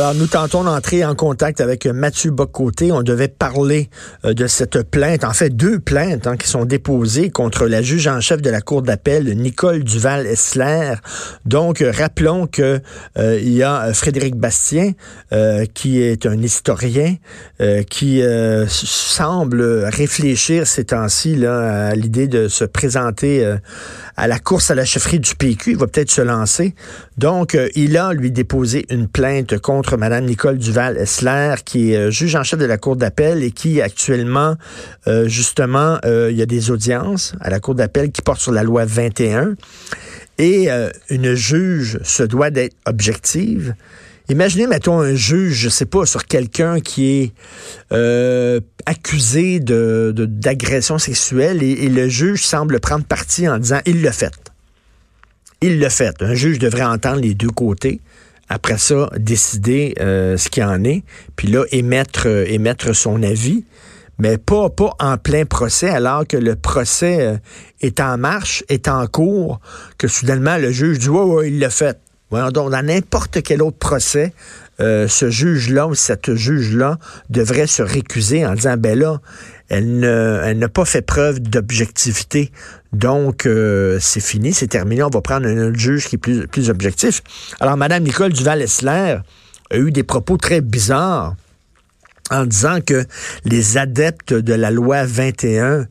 Alors, nous tentons d'entrer en contact avec Mathieu Bocoté. On devait parler euh, de cette plainte, en fait deux plaintes hein, qui sont déposées contre la juge en chef de la Cour d'appel, Nicole Duval-Essler. Donc, euh, rappelons que euh, il y a Frédéric Bastien, qui est un historien, qui semble réfléchir ces temps-ci à l'idée de se présenter à la course à la chefferie du PQ. Il va peut-être se lancer. Donc, il a, lui, déposé une plainte contre contre Mme Nicole Duval-Essler, qui est euh, juge en chef de la Cour d'appel et qui actuellement, euh, justement, euh, il y a des audiences à la Cour d'appel qui portent sur la loi 21. Et une juge se doit d'être objective. Imaginez, mettons, un juge, je sais pas, sur quelqu'un qui est accusé de, d'agression sexuelle et, et, le juge semble prendre parti en disant il le fait. Il le fait. Un juge devrait entendre les deux côtés après ça, décider euh, ce qu'il en est, puis là, émettre, euh, émettre son avis, mais pas, pas en plein procès, alors que le procès euh, est en marche, est en cours, que soudainement le juge dit Ouais, ouais, il l'a fait. donc, dans n'importe quel autre procès, ce juge-là ou cette juge-là devrait se récuser en disant ben là, elle n'a pas fait preuve d'objectivité. Donc, euh, c'est fini, c'est terminé. On va prendre un autre juge qui est plus, objectif. Alors, Mme Nicole Duval-Essler a eu des propos très bizarres en disant que les adeptes de la loi 21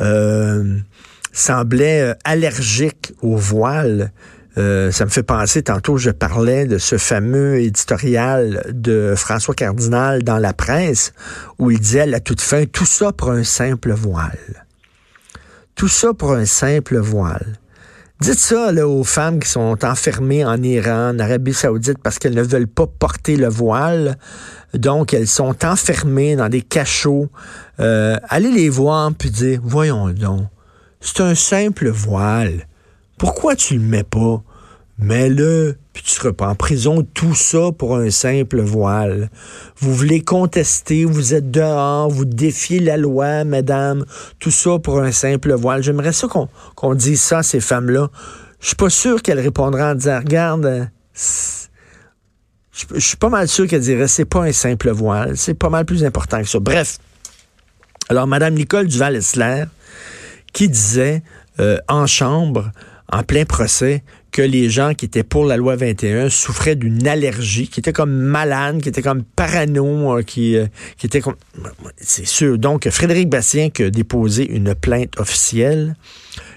euh, semblaient euh, allergiques au voile euh, ça me fait penser, tantôt je parlais de ce fameux éditorial de François Cardinal dans la presse, où il disait à la toute fin, tout ça pour un simple voile. Tout ça pour un simple voile. Dites ça aux femmes qui sont enfermées en Iran, en Arabie saoudite, parce qu'elles ne veulent pas porter le voile. Donc, elles sont enfermées dans des cachots. Euh, allez les voir puis dire, voyons donc, c'est un simple voile. Pourquoi tu le mets pas? Mets-le, puis tu seras pas en prison. Tout ça pour un simple voile. Vous voulez contester, vous êtes dehors, vous défiez la loi, mesdames. Tout ça pour un simple voile. J'aimerais ça qu'on dise ça à ces femmes-là. Je suis pas sûr qu'elles répondraient en disant, regarde, je suis pas mal sûr qu'elles diraient, c'est pas un simple voile. C'est pas mal plus important que ça. Bref. Alors, Madame Nicole Duval-Essler, qui disait euh, en chambre, en plein procès que les gens qui étaient pour la loi 21 souffraient d'une allergie, qui étaient comme malades, qui étaient comme parano, euh, qui, euh, qui étaient comme... C'est sûr. Donc, Frédéric Bastien qui a déposé une plainte officielle.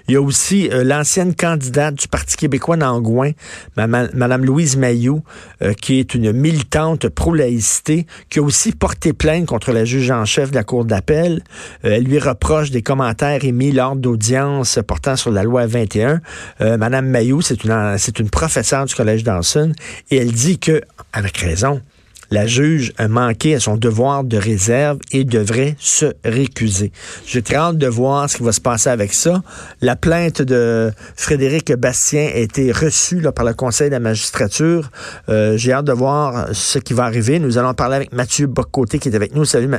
Il y a aussi euh, l'ancienne candidate du Parti québécois d'Angouin, Mme Louise Mayou, euh, qui est une militante pro-laïcité, qui a aussi porté plainte contre la juge en chef de la Cour d'appel. Euh, elle lui reproche des commentaires émis lors d'audience portant sur la loi 21. Mme Mayou, c'est une, c'est une professeure du Collège d'Anson, et elle dit que, avec raison, la juge a manqué à son devoir de réserve et devrait se récuser. J'ai très hâte de voir ce qui va se passer avec ça. La plainte de Frédéric Bastien a été reçue par le Conseil de la magistrature. Euh, j'ai hâte de voir ce qui va arriver. Nous allons parler avec Mathieu Bocoté qui est avec nous. Salut, euh,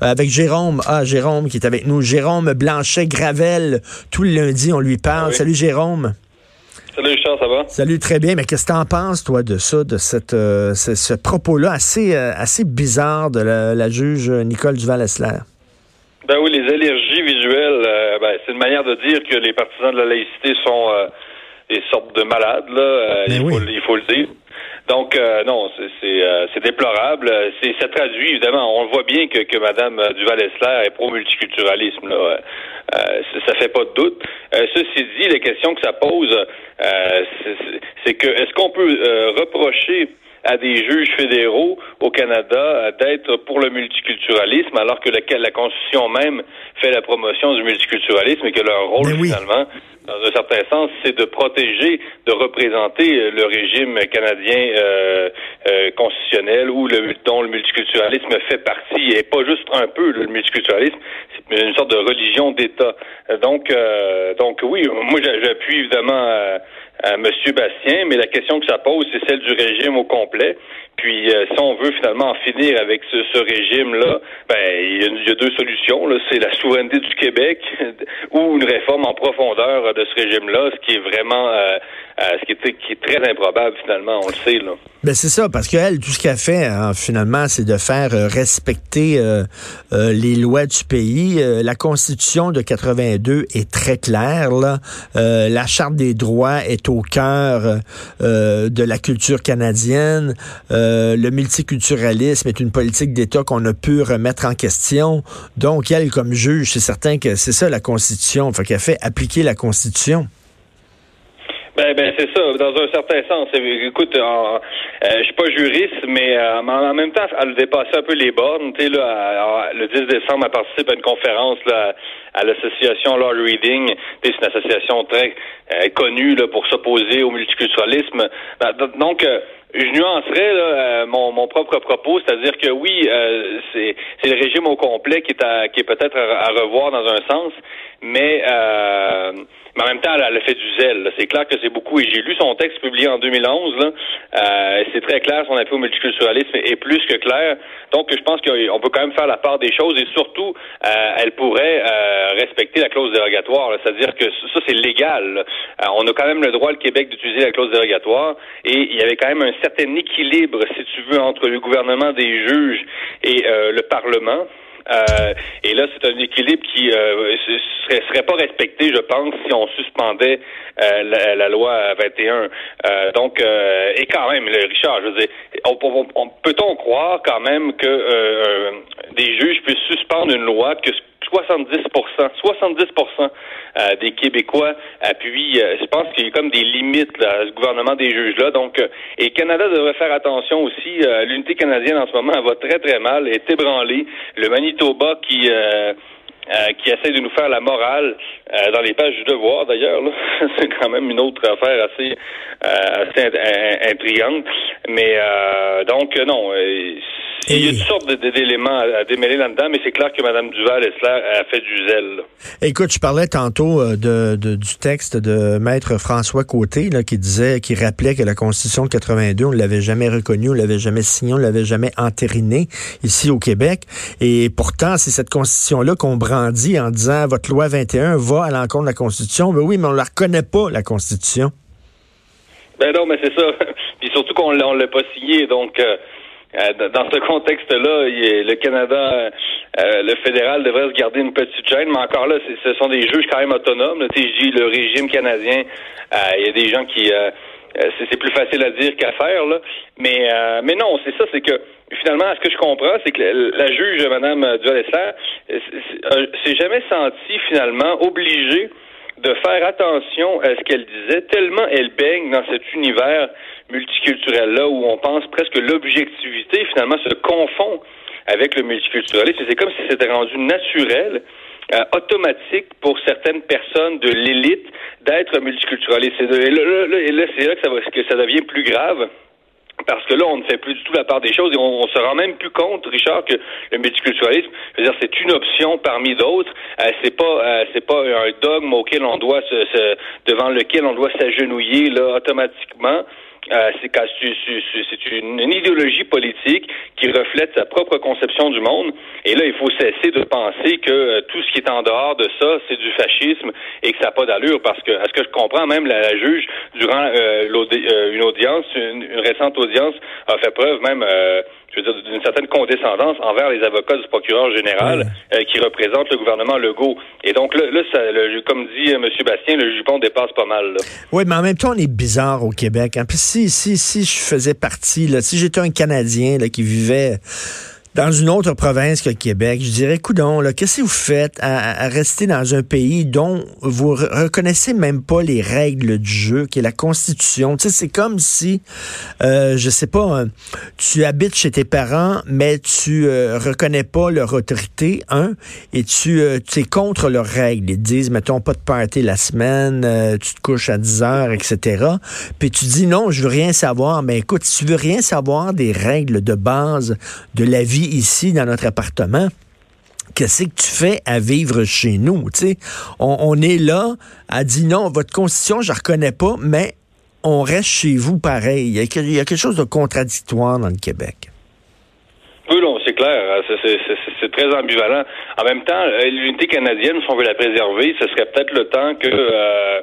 avec Jérôme. Ah, Jérôme qui est avec nous. Jérôme Blanchet-Gravel. Tout le lundi, on lui parle. Salut, Jérôme. Salut Charles, ça va? Salut, très bien. Mais qu'est-ce que tu en penses, toi, de ça, de cette, euh, ce, propos-là assez, euh, assez bizarre de la, juge Nicole Duval-Essler? Ben oui, les allergies visuelles, euh, ben, c'est une manière de dire que les partisans de la laïcité sont des sortes de malades, là. Ben faut, il, faut, le dire. Donc, non, c'est déplorable. C'est ça traduit, évidemment, on voit bien que, que Mme Duval-Essler est pro-multiculturalisme. Là. Euh, ça fait pas de doute. Euh, ceci dit, la question que ça pose, euh, c'est que est-ce qu'on peut reprocher à des juges fédéraux au Canada d'être pour le multiculturalisme, alors que la, la Constitution même fait la promotion du multiculturalisme et que leur rôle, finalement, dans un certain sens, c'est de protéger, de représenter le régime canadien euh, constitutionnel où le, dont le multiculturalisme fait partie, et pas juste un peu le multiculturalisme, une sorte de religion d'État. Donc, euh, donc oui, moi j'appuie évidemment à, M. Bastien, mais la question que ça pose, c'est celle du régime au complet. Puis si on veut finalement en finir avec ce, régime-là, ben il y, a deux solutions. C'est la souveraineté du Québec ou une réforme en profondeur de ce régime-là, ce qui est vraiment ce qui est, qui est très improbable finalement, on le sait. Ben c'est ça, parce qu'elle, tout ce qu'elle fait, hein, finalement, c'est de faire euh, respecter euh, euh, les lois du pays. la Constitution de 82 est très claire. La Charte des droits est au cœur de la culture canadienne. le multiculturalisme est une politique d'État qu'on a pu remettre en question. Donc, elle, comme juge, c'est certain que c'est ça la Constitution. Fait qu'elle fait appliquer la Constitution. Ben, ben c'est ça, dans un certain sens. Écoute, euh, je suis pas juriste, mais euh, en même temps, elle a dépassé un peu les bornes. Le 10 décembre, elle participe à une conférence à l'association Law Reading. C'est une association très euh, connue pour s'opposer au multiculturalisme. Ben, donc, je nuancerais là, mon, mon, propre propos, c'est-à-dire que oui, c'est le régime au complet qui est, qui est peut-être à, revoir dans un sens, mais mais en même temps, elle, a fait du zèle. C'est clair que c'est beaucoup. Et j'ai lu son texte publié en 2011. Là. Euh, c'est très clair. Son appui au multiculturalisme est plus que clair. Donc, je pense qu'on peut quand même faire la part des choses. Et surtout, euh, elle pourrait euh, respecter la clause dérogatoire. C'est-à-dire que ça, c'est légal. on a quand même le droit, le Québec, d'utiliser la clause dérogatoire. Et il y avait quand même un certain équilibre, si tu veux, entre le gouvernement des juges et le Parlement. Euh, et là, c'est un équilibre qui euh, serait, pas respecté, je pense, si on suspendait euh, la, loi 21. Euh, donc, euh, et quand même, Richard, je veux dire, on, peut-on croire quand même que des juges puissent suspendre une loi que 70% 70% euh, des Québécois appuient. Euh, je pense qu'il y a comme des limites là, à ce gouvernement des juges-là. Donc, euh, et Canada devrait faire attention aussi. L'unité canadienne en ce moment elle va très très mal, elle est ébranlée. Le Manitoba qui qui essaie de nous faire la morale dans les pages du devoir d'ailleurs. C'est quand même une autre affaire assez, assez intrigante. Mais donc non, il y a toutes sortes d'éléments à, démêler là-dedans, mais c'est clair que Mme Duval-Essler a fait du zèle. Écoute, je parlais tantôt euh, de, du texte de Maître François Côté là, qui disait, qui rappelait que la Constitution de 82, on ne l'avait jamais reconnue, on ne l'avait jamais signée, on ne l'avait jamais entérinée ici au Québec. Et pourtant, c'est cette Constitution-là qu'on en disant votre loi 21 va à l'encontre de la Constitution. Mais oui, mais on ne la reconnaît pas, la Constitution. Ben non, mais c'est ça. Puis surtout qu'on ne l'a pas signée, donc... Euh, euh, dans ce contexte-là, le Canada, euh, le fédéral devrait se garder une petite chaîne, mais encore là, ce sont des juges quand même autonomes. Tu sais, je dis le régime canadien, il y a des gens qui c'est plus facile à dire qu'à faire, là. Mais mais non, c'est ça, c'est que finalement, ce que je comprends, c'est que la, juge, Mme Dualesser, s'est jamais sentie finalement obligée de faire attention à ce qu'elle disait, tellement elle baigne dans cet univers multiculturel-là où on pense presque que l'objectivité, finalement, se confond avec le multiculturalisme. C'est comme si c'était rendu naturel, euh, automatique pour certaines personnes de l'élite d'être multiculturaliste. Et là, c'est là que ça, va, que ça devient plus grave. Parce que là, on ne fait plus du tout la part des choses et on, se rend même plus compte, Richard, que le multiculturalisme, je veux dire, c'est une option parmi d'autres. Euh, c'est pas, euh, c'est pas un dogme auquel on doit se, devant lequel on doit s'agenouiller là automatiquement. Euh, c'est une, idéologie politique qui reflète sa propre conception du monde. Et là, il faut cesser de penser que euh, tout ce qui est en dehors de ça, c'est du fascisme et que ça n'a pas d'allure. Parce que, à ce que je comprends, même la, juge, durant euh, une audience, une, récente audience, a fait preuve même je veux dire, d'une certaine condescendance envers les avocats du procureur général euh, qui représentent le gouvernement Legault. Et donc là, là ça, comme dit euh, M. Bastien, le jupon dépasse pas mal. Oui, mais en même temps, on est bizarre au Québec. Hein. Puis si, si, si je faisais partie, là, si j'étais un Canadien là, qui vivait dans une autre province que Québec, je dirais, coudon, qu'est-ce que vous faites à, rester dans un pays dont vous reconnaissez même pas les règles du jeu, qui est la Constitution? Tu sais, c'est comme si, euh, je sais pas, hein, tu habites chez tes parents, mais tu euh, reconnais pas leur autorité, un, et tu, euh, tu es contre leurs règles. Ils disent, mettons, pas de party la semaine, euh, tu te couches à 10 heures, etc. Puis tu dis, non, je veux rien savoir. Mais écoute, si tu veux rien savoir des règles de base de la vie ici dans notre appartement qu'est-ce que tu fais à vivre chez nous? On, on, est là, à dire non, votre constitution, je ne reconnais pas, mais on reste chez vous pareil. Il y, a, quelque chose de contradictoire dans le Québec. Oui, non, c'est clair. C'est très ambivalent. En même temps, euh, l'unité canadienne, si on veut la préserver, ce serait peut-être le temps que euh,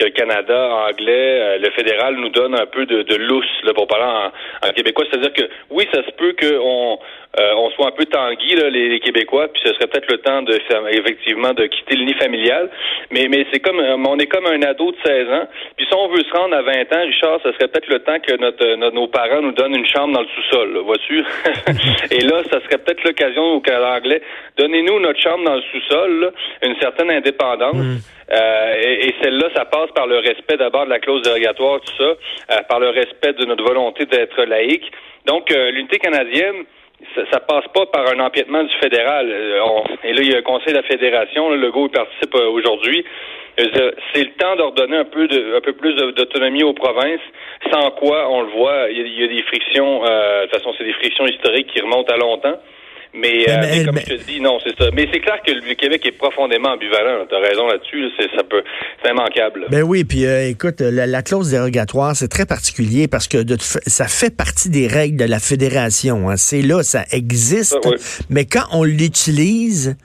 que le Canada anglais, euh, le fédéral nous donne un peu de, de lousse là, pour parler en, québécois. C'est-à-dire que oui, ça se peut qu'on euh, on soit un peu tanguy, là, les, Québécois, puis ce serait peut-être le temps de effectivement de quitter le nid familial. Mais, mais c'est comme on est comme un ado de 16 ans. Puis si on veut se rendre à 20 ans, Richard, ce serait peut-être le temps que notre, nos parents nous donnent une chambre dans le sous-sol, vois-tu? Et là, ça serait peut-être l'occasion au Canada anglais. Donnez-nous notre chambre dans le sous-sol, une certaine indépendance. Mm. Euh, et, celle-là, ça passe par le respect d'abord de la clause dérogatoire, tout ça, euh, par le respect de notre volonté d'être laïque. Donc, euh, l'unité canadienne, ça, ça, passe pas par un empiètement du fédéral. et là, il y a un conseil de la fédération, le GO participe aujourd'hui. C'est le temps d'ordonner un peu de, un peu plus d'autonomie aux provinces, sans quoi, on le voit, il y a, il y a des frictions, de toute façon, c'est des frictions historiques qui remontent à longtemps. Mais, euh, comme je te dis, non, c'est ça. Mais c'est clair que le Québec est profondément ambivalent. Tu as raison là-dessus. ça peut, c'est immanquable. Ben oui, puis euh, écoute, la, clause dérogatoire, c'est très particulier parce que de, ça fait partie des règles de la fédération. Hein. C'est là, ça existe. Mais quand on l'utilise,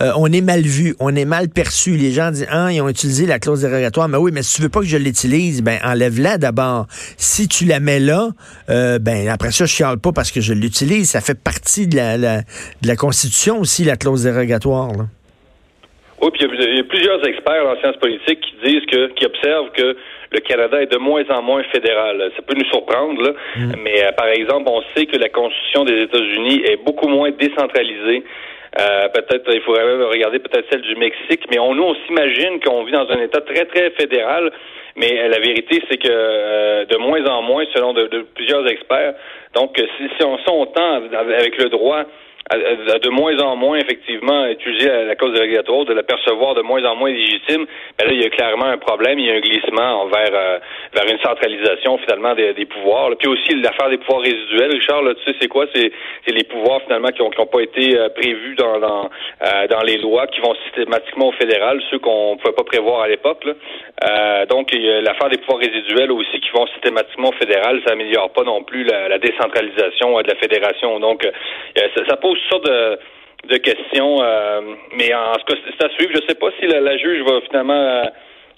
euh, on est mal vu, on est mal perçu. Les gens disent, ah, ils ont utilisé la clause dérogatoire. Mais oui, mais si tu veux pas que je l'utilise, ben enlève-la d'abord. Si tu la mets là, euh, ben après ça, je chiale pas parce que je l'utilise. Ça fait partie de la, de la Constitution aussi, la clause dérogatoire. Oui, puis il y, a plusieurs experts en sciences politiques qui disent que, qui observent que le Canada est de moins en moins fédéral. Ça peut nous surprendre, là, mm. mais euh, par exemple, on sait que la Constitution des États-Unis est beaucoup moins décentralisée euh, peut-être il faudrait regarder peut-être celle du Mexique, mais on nous on s'imagine qu'on vit dans un État très très fédéral, mais la vérité c'est que euh, de moins en moins, selon de, plusieurs experts. Donc si, si on, si on tend avec le droit de moins en moins effectivement utiliser la, cause dérogatoire, de la percevoir de moins en moins légitime, ben là, il y a clairement un problème, il y a un glissement vers euh, vers une centralisation finalement des, pouvoirs. Puis aussi l'affaire des pouvoirs résiduels, Richard, là, tu sais c'est quoi? C'est les pouvoirs finalement qui n'ont qui ont pas été euh, prévus dans dans, euh, dans les lois, qui vont systématiquement au fédéral, ceux qu'on pouvait pas prévoir à l'époque. donc l'affaire des pouvoirs résiduels aussi qui vont systématiquement au fédéral, ça améliore pas non plus la, décentralisation de la fédération. Donc ça, ça pose sortes de, de questions. Euh, mais en tout cas, c'est à suivre. Je ne sais pas si la, juge va finalement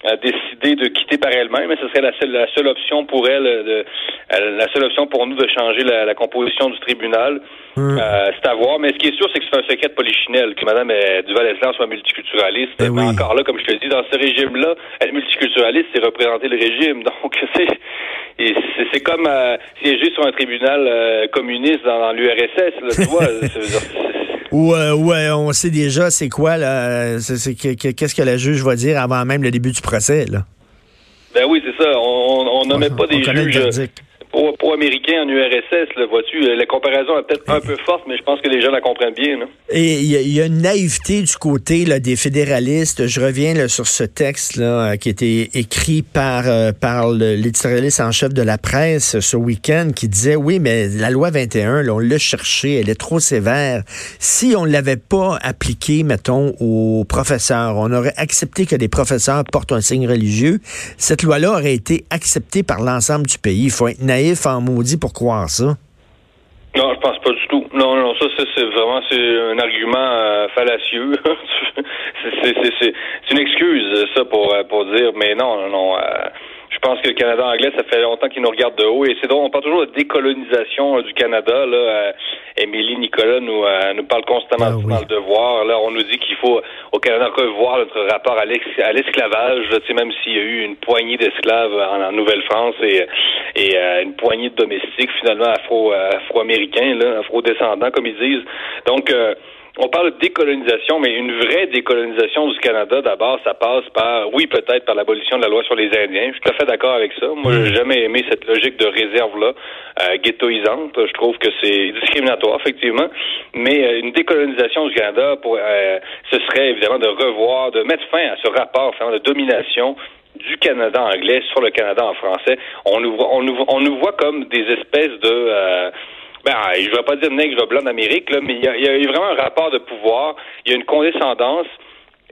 euh, décider de quitter par elle-même, mais ce serait la seule, la seule option pour elle, de, la seule option pour nous de changer la, composition du tribunal. Hum. Euh, c'est à voir. Mais ce qui est sûr, c'est que c'est un secret de polichinelle, que Mme Duval-Eslan soit multiculturaliste. Eh encore là, comme je te dis, dans ce régime-là, être multiculturaliste, c'est représenter le régime. Donc, c'est c'est comme siéger sur un tribunal communiste dans, l'URSS, tu vois. Ouais, ouais, on sait déjà c'est quoi, là. Qu'est-ce que la juge va dire avant même le début du procès, là. Ben oui, c'est ça. On n'en pas des juges pour, américain en URSS, le vois-tu, euh, la comparaison est peut-être un peu forte, mais je pense que les gens la comprennent bien. Et il y, a une naïveté du côté là, des fédéralistes. Je reviens là, sur ce texte là, euh, qui a été écrit par, euh, par l'éditorialiste en chef de la presse ce week-end qui disait oui, mais la loi 21, là, on l'a cherchée, elle est trop sévère. Si on ne l'avait pas appliquée, mettons, aux professeurs, on aurait accepté que les professeurs portent un signe religieux, cette loi-là aurait été acceptée par l'ensemble du pays. Il faut être naïf en maudit pour croire ça? Non, je pense pas du tout. Non, non, ça, c'est vraiment c'est un argument euh, fallacieux. c'est une excuse, ça, pour, euh, pour dire, mais non, non. Euh, je pense que le Canada anglais, ça fait longtemps qu'il nous regarde de haut. Et c'est drôle, on parle toujours de décolonisation du Canada. Là, Émilie Nicolas nous, nous parle constamment ah dans le devoir. Là, on nous dit qu'il faut au Canada revoir notre rapport à l'esclavage. Même s'il y a eu une poignée d'esclaves en, Nouvelle-France et, et une poignée de domestiques finalement afro, afro-américains, afro-descendants, comme ils disent. Donc on parle de décolonisation, mais une vraie décolonisation du Canada, d'abord, ça passe par, oui, peut-être par l'abolition de la loi sur les Indiens. Je suis tout à fait d'accord avec ça. Moi, j'ai jamais aimé cette logique de réserve-là, euh, ghettoisante. Je trouve que c'est discriminatoire, effectivement. Mais euh, une décolonisation du Canada, pour, euh, ce serait évidemment de revoir, de mettre fin à ce rapport de domination du Canada anglais sur le Canada en français. On nous, on nous, on nous voit comme des espèces de ben, je vais pas dire nègre blanc d'Amérique, là, mais il y, a, il y a vraiment un rapport de pouvoir, il y a une condescendance.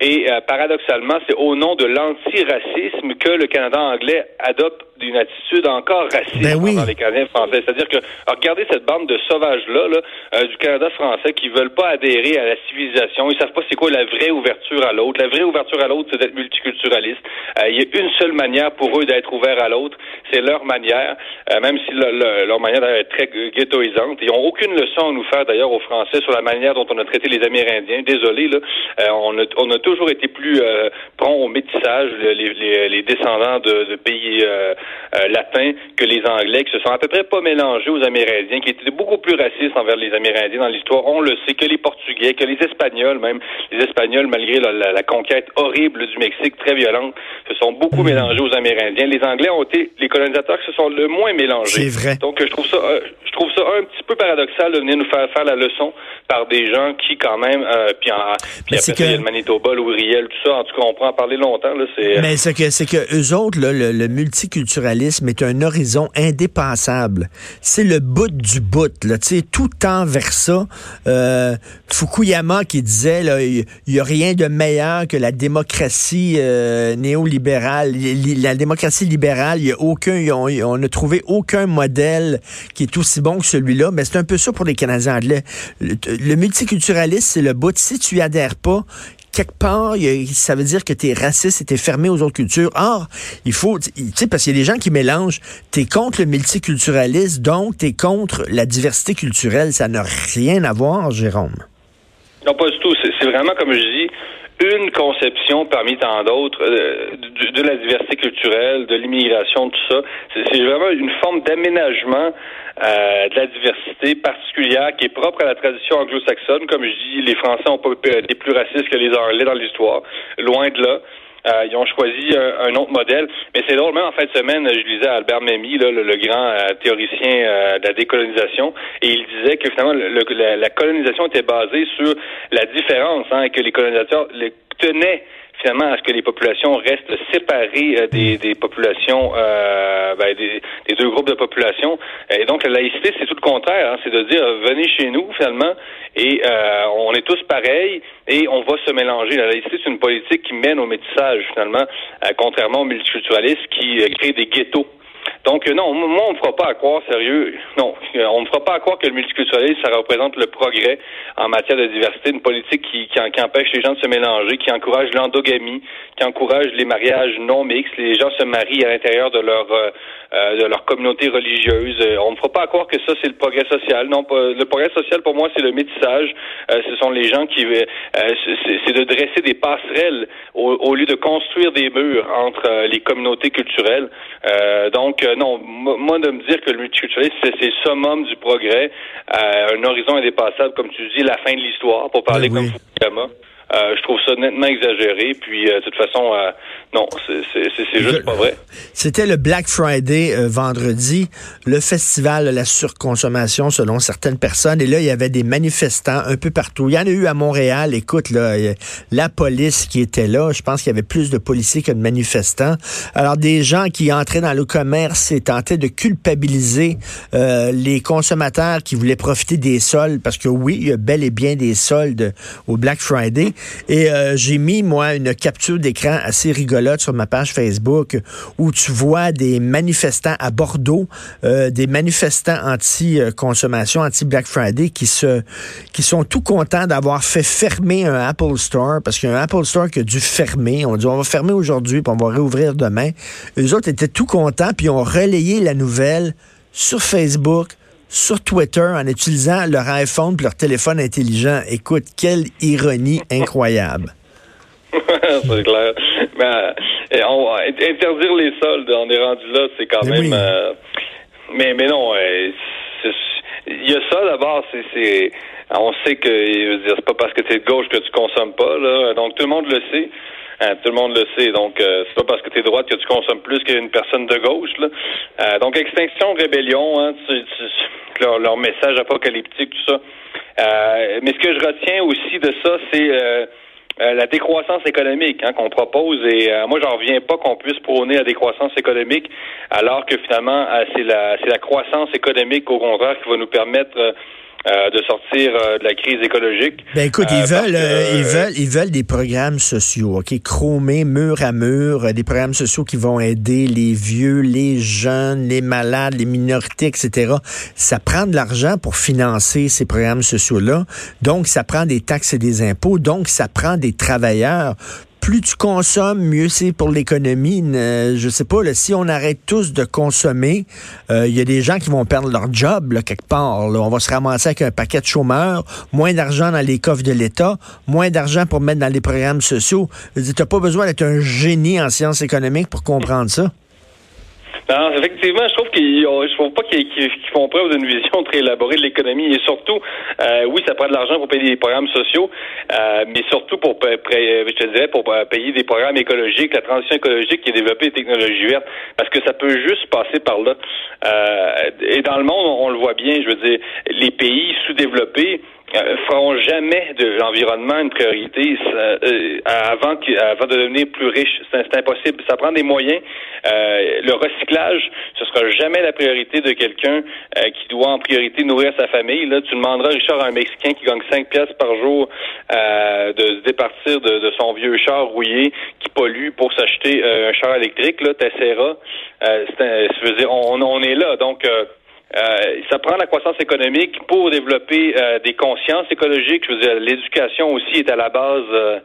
Et euh, paradoxalement, c'est au nom de l'antiracisme que le Canada anglais adopte une attitude encore raciste ben envers les Canadiens français. C'est-à-dire que, regardez cette bande de sauvages-là, là, euh, du Canada français, qui veulent pas adhérer à la civilisation. Ils savent pas c'est quoi la vraie ouverture à l'autre. La vraie ouverture à l'autre, c'est d'être multiculturaliste. Euh, il y a une seule manière pour eux d'être ouverts à l'autre. C'est leur manière, euh, même si leur manière est très ghettoisante. Ils ont aucune leçon à nous faire, d'ailleurs, aux Français sur la manière dont on a traité les Amérindiens. Désolé, là. on, a, on a toujours été plus prompt au métissage, les, les, descendants de, de pays latins, que les Anglais, qui se sont à peu près pas mélangés aux Amérindiens, qui étaient beaucoup plus racistes envers les Amérindiens dans l'histoire. On le sait, que les Portugais, que les Espagnols, même les Espagnols, malgré la, conquête horrible du Mexique, très violente, se sont beaucoup mmh. mélangés aux Amérindiens. Les Anglais ont été les colonisateurs qui se sont le moins mélangés. C'est vrai. Donc, je trouve ça, euh, je trouve ça un petit peu paradoxal de venir nous faire faire la leçon par des gens qui, quand même, euh, puis, en, puis après que... il y a le Manitoba, tout ça. En tout cas, on pourra en parler longtemps. Là, c'est... Mais c'est que, c'est que eux autres, là, le, est un horizon indépassable. C'est le bout du bout. Là, tout tend vers ça. Euh, Fukuyama qui disait il n'y a rien de meilleur que la démocratie euh, néolibérale. La démocratie libérale, y a aucun, on n'a trouvé aucun modèle qui est aussi bon que celui-là. Mais c'est un peu ça pour les Canadiens anglais. Le, multiculturalisme, c'est le bout. Si tu y adhères pas, quelque part, ça veut dire que tu es raciste et tu es fermé aux autres cultures. Or, il faut, tu sais, parce qu'il y a des gens qui mélangent, tu es contre le multiculturalisme, donc tu es contre la diversité culturelle. Ça n'a rien à voir, Jérôme. Non, pas du tout. C'est vraiment, comme je dis, une conception parmi tant d'autres euh, de, la diversité culturelle, de l'immigration, tout ça. C'est vraiment une forme d'aménagement euh, de la diversité particulière qui est propre à la tradition anglo-saxonne. Comme je dis, les Français ont pas été plus racistes que les Anglais dans l'histoire. Loin de là. Euh, ils ont choisi un, autre modèle. Mais c'est drôle, même en fin de semaine, je lisais Albert Memmi, là, le, grand euh, théoricien euh, de la décolonisation, et il disait que finalement la, colonisation était basée sur la différence, hein, que les colonisateurs les tenaient finalement à ce que les populations restent séparées euh, des, des, populations, euh, ben, des, des, deux groupes de population. Et donc la laïcité, c'est tout le contraire. Hein, c'est de dire venez chez nous finalement et euh, on est tous pareils et on va se mélanger. La laïcité, c'est une politique qui mène au métissage finalement, contrairement au multiculturalisme qui crée des ghettos. Donc, non, moi, on ne fera pas à croire, sérieux, non, on ne fera pas à croire que le multiculturalisme, ça représente le progrès en matière de diversité, une politique qui, qui, empêche les gens de se mélanger, qui encourage l'endogamie, qui encourage les mariages non mixtes, les gens se marient à l'intérieur de leur euh, euh, de leur communauté religieuse. Euh, on ne fera pas à croire que ça, c'est le progrès social. Non, le progrès social, pour moi, c'est le métissage. ce sont les gens qui... c'est de dresser des passerelles au, lieu de construire des murs entre les communautés culturelles. donc, non, moi, de me dire que le multiculturalisme, c'est le summum du progrès, un horizon indépassable, comme tu dis, la fin de l'histoire, pour parler ben comme Fukuyama. Euh, je trouve ça nettement exagéré. Puis, euh, de toute façon, euh, non, c'est juste pas vrai. C'était le Black Friday vendredi, le festival de la surconsommation selon certaines personnes. Et là, il y avait des manifestants un peu partout. Il y en a eu à Montréal. Écoute, là, la police qui était là, je pense qu'il y avait plus de policiers que de manifestants. Alors, des gens qui entraient dans le commerce et tentaient de culpabiliser les consommateurs qui voulaient profiter des soldes, parce que oui, il y a bel et bien des soldes au Black Friday. Et euh, j'ai mis, moi, une capture d'écran assez rigolote sur ma page Facebook où tu vois des manifestants à Bordeaux, euh, des manifestants anti-consommation, anti-Black Friday qui sont tout contents d'avoir fait fermer un Apple Store parce qu'il Apple Store qui a dû fermer. On dit on va fermer aujourd'hui puis on va réouvrir demain. Eux autres étaient tout contents puis ont relayé la nouvelle sur Facebook, sur Twitter en utilisant leur iPhone et leur téléphone intelligent. Écoute, quelle ironie incroyable. c'est clair. Mais, euh, interdire les soldes, on est rendu là, c'est quand même. Euh, mais, mais non, euh, il y a ça d'abord, c'est. On sait que c'est pas parce que tu es de gauche que tu consommes pas, là. Donc tout le monde le sait. Hein, tout le monde le sait. Donc, euh, c'est pas parce que tu es droite que tu consommes plus qu'une personne de gauche. Là. Euh, donc, extinction, rébellion, hein, leur, message apocalyptique, tout ça. Euh, mais ce que je retiens aussi de ça, c'est la décroissance économique hein, qu'on propose. Et moi, j'en reviens pas qu'on puisse prôner la décroissance économique, alors que finalement, c'est la, c'est la croissance économique, au contraire, qui va nous permettre euh, de sortir euh, de la crise écologique. Ben écoute, ils veulent, ils veulent, ils veulent des programmes sociaux, ok, chromés mur à mur, des programmes sociaux qui vont aider les vieux, les jeunes, les malades, les minorités, etc. Ça prend de l'argent pour financer ces programmes sociaux-là, donc ça prend des taxes et des impôts, donc ça prend des travailleurs plus tu consommes, mieux c'est pour l'économie. Je sais pas, là, si on arrête tous de consommer, euh, il y a des gens qui vont perdre leur job là, quelque part. On va se ramasser avec un paquet de chômeurs, moins d'argent dans les coffres de l'État, moins d'argent pour mettre dans les programmes sociaux. Tu n'as pas besoin d'être un génie en sciences économiques pour comprendre ça. Non, effectivement, je trouve qu'ils, je trouve pas qu'ils, font preuve d'une vision très élaborée de l'économie et surtout, euh, oui, ça prend de l'argent pour payer des programmes sociaux, euh, mais surtout pour, je te dirais, pour payer des programmes écologiques, la transition écologique qui est développée des technologies vertes, parce que ça peut juste passer par là. Euh, et dans le monde, on le voit bien, je veux dire, les pays sous-développés euh, feront jamais de l'environnement une priorité euh, avant, avant de devenir plus riche. C'est impossible. Ça prend des moyens. Euh, le recyclage, ce sera jamais la priorité de quelqu'un qui doit en priorité nourrir sa famille. Là, tu demanderas, Richard, à un Mexicain qui gagne 5 pièces par jour de se départir de, son vieux char rouillé qui pollue pour s'acheter un char électrique. Là, t'essaieras. je veux dire, on, on est là. Donc, euh, ça prend la croissance économique pour développer euh, des consciences écologiques. Je veux dire, l'éducation aussi est à la base euh,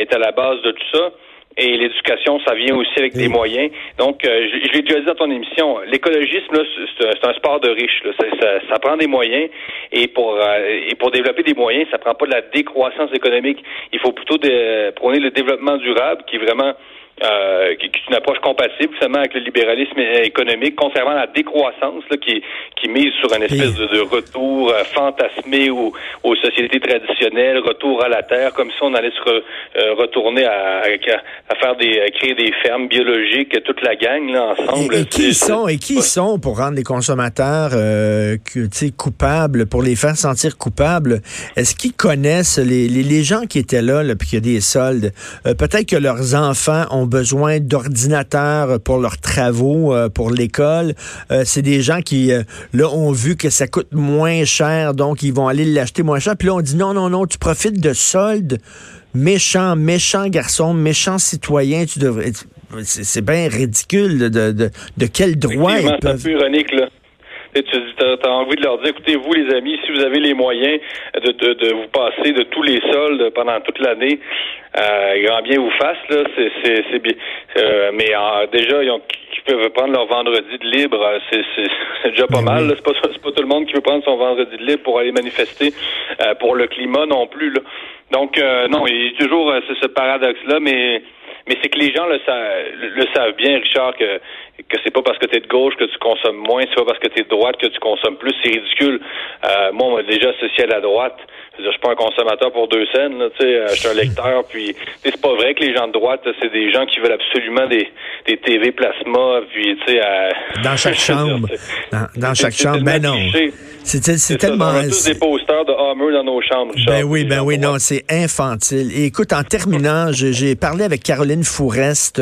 est à la base de tout ça. Et l'éducation, ça vient aussi avec des moyens. Donc, je, l'ai déjà dit dans ton émission, l'écologisme, c'est un, sport de riches. Ça, prend des moyens. Et pour et pour développer des moyens, ça prend pas de la décroissance économique. Il faut plutôt prôner le développement durable, qui est vraiment euh, qui, est une approche compatible seulement avec le libéralisme économique, concernant la décroissance là, qui, qui mise sur une espèce de, retour euh, fantasmé aux, aux, sociétés traditionnelles, retour à la terre, comme si on allait se euh, retourner à, à, faire des à créer des fermes biologiques, toute la gang là, ensemble. Et, qui sont et qui sont pour rendre les consommateurs euh, coupables, pour les faire sentir coupables? Est-ce qu'ils connaissent les, les, les, gens qui étaient là, là puis qu'il y a des soldes? Euh, Peut-être que leurs enfants ont besoin d'ordinateurs pour leurs travaux, euh, pour l'école. Euh, c'est des gens qui, euh, là, ont vu que ça coûte moins cher, donc ils vont aller l'acheter moins cher. Puis là, on dit non, non, non, tu profites de soldes. Méchant, méchant garçon, méchant citoyen, tu devrais. C'est bien ridicule de, de, de, quel droit ils peuvent. C'est ironique, là tu as, envie de leur dire, écoutez, vous les amis, si vous avez les moyens de, de, de vous passer de tous les soldes pendant toute l'année, euh, grand bien vous fasse, là, c'est bien. Euh, mais déjà, ils, ont, peuvent prendre leur vendredi de libre, euh, c'est déjà pas ben mal. C'est pas, pas tout le monde qui veut prendre son vendredi de libre pour aller manifester euh, pour le climat non plus. Là. Donc, non, il y a toujours ce paradoxe-là, mais mais c'est que les gens le, le savent bien, Richard, que que c'est pas parce que tu es de gauche que tu consommes moins, c'est pas parce que tu es de droite que tu consommes plus, c'est ridicule. Euh, moi, on m'a déjà associé à la droite. Je suis pas un consommateur pour deux scènes, tu sais, euh, je suis un lecteur, puis c'est pas vrai que les gens de droite, c'est des gens qui veulent absolument des, des TV plasma, puis tu sais... dans chaque chambre. Dans, dans chaque chambre, ben non. C'est tellement... On a tous des posters de Hummer dans nos chambres. Ben oui, ben oui, non, c'est infantile. Et écoute, en terminant, j'ai parlé avec Caroline Fourest,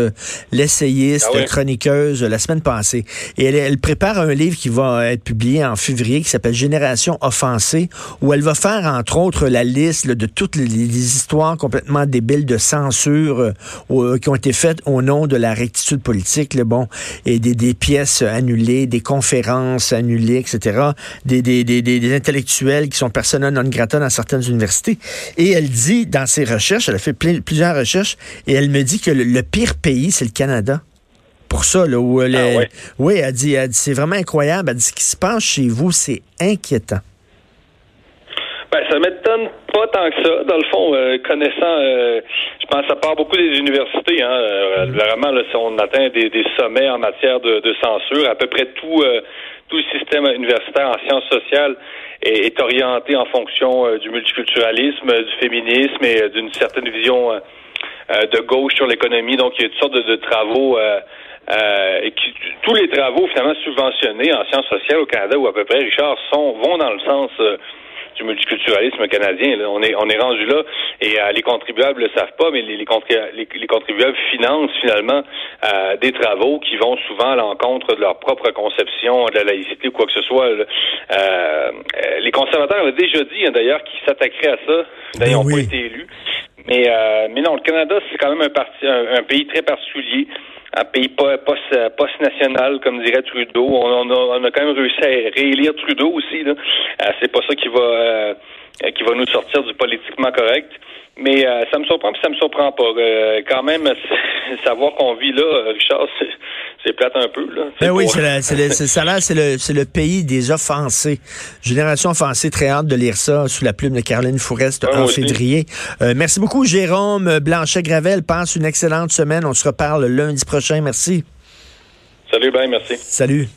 l'essayiste, ah chroniqueuse, la semaine passée. Et elle, elle, prépare un livre qui va être publié en février qui s'appelle Génération offensée, où elle va faire, entre autres, la liste de toutes les, histoires complètement débiles de censure euh, qui ont été faites au nom de la rectitude politique, le bon, et des, des pièces annulées, des conférences annulées, etc., des, des des, intellectuels qui sont persona non grata dans certaines universités. Et elle dit, dans ses recherches, elle a fait plusieurs recherches, et elle me dit que le, pire pays, c'est le Canada pour ça, là, où elle ah Oui, elle dit, c'est vraiment incroyable. Elle dit, ce qui se passe chez vous, c'est inquiétant. Ben, ça m'étonne pas tant que ça. Dans le fond, euh, connaissant, euh, je pense ça part beaucoup des universités. Hein, euh, mm-hmm. Vraiment, là, on atteint des, sommets en matière de, de, censure. À peu près tout tout le système universitaire en sciences sociales est, orienté en fonction du multiculturalisme, du féminisme et d'une certaine vision de gauche sur l'économie. Donc, il y a toutes sortes de, travaux. et tous les travaux finalement subventionnés en sciences sociales au Canada ou à peu près, Richard, sont vont dans le sens du multiculturalisme canadien. On est on est rendu là et euh, les contribuables le savent pas, mais les, les, contribuables financent finalement euh, des travaux qui vont souvent à l'encontre de leur propre conception de la laïcité ou quoi que ce soit. Euh, les conservateurs conservateur avait déjà dit, hein, d'ailleurs, qu'il s'attaquerait à ça. D'ailleurs, ils n'ont pas été élus. Mais, euh, mais non, le Canada, c'est quand même un, parti, un, pays très particulier, un pays post-national, comme dirait Trudeau. On, a, on, a, quand même réussi à réélire Trudeau aussi. Euh, c'est pas ça qui va euh, qui va nous sortir du politiquement correct. Mais euh, ça me surprend, puis ça me surprend pas. Euh, quand même, savoir qu'on vit là, Richard, c'est plate un peu. Là. Ben oui, c'est ça là, c'est le, le pays des offensés. Génération offensée, très hâte de lire ça sous la plume de Caroline Fourest en février. Euh, merci beaucoup, Jérôme Blanchet-Gravel. Passe une excellente semaine. On se reparle lundi prochain. Merci. Salut, ben, merci. Salut.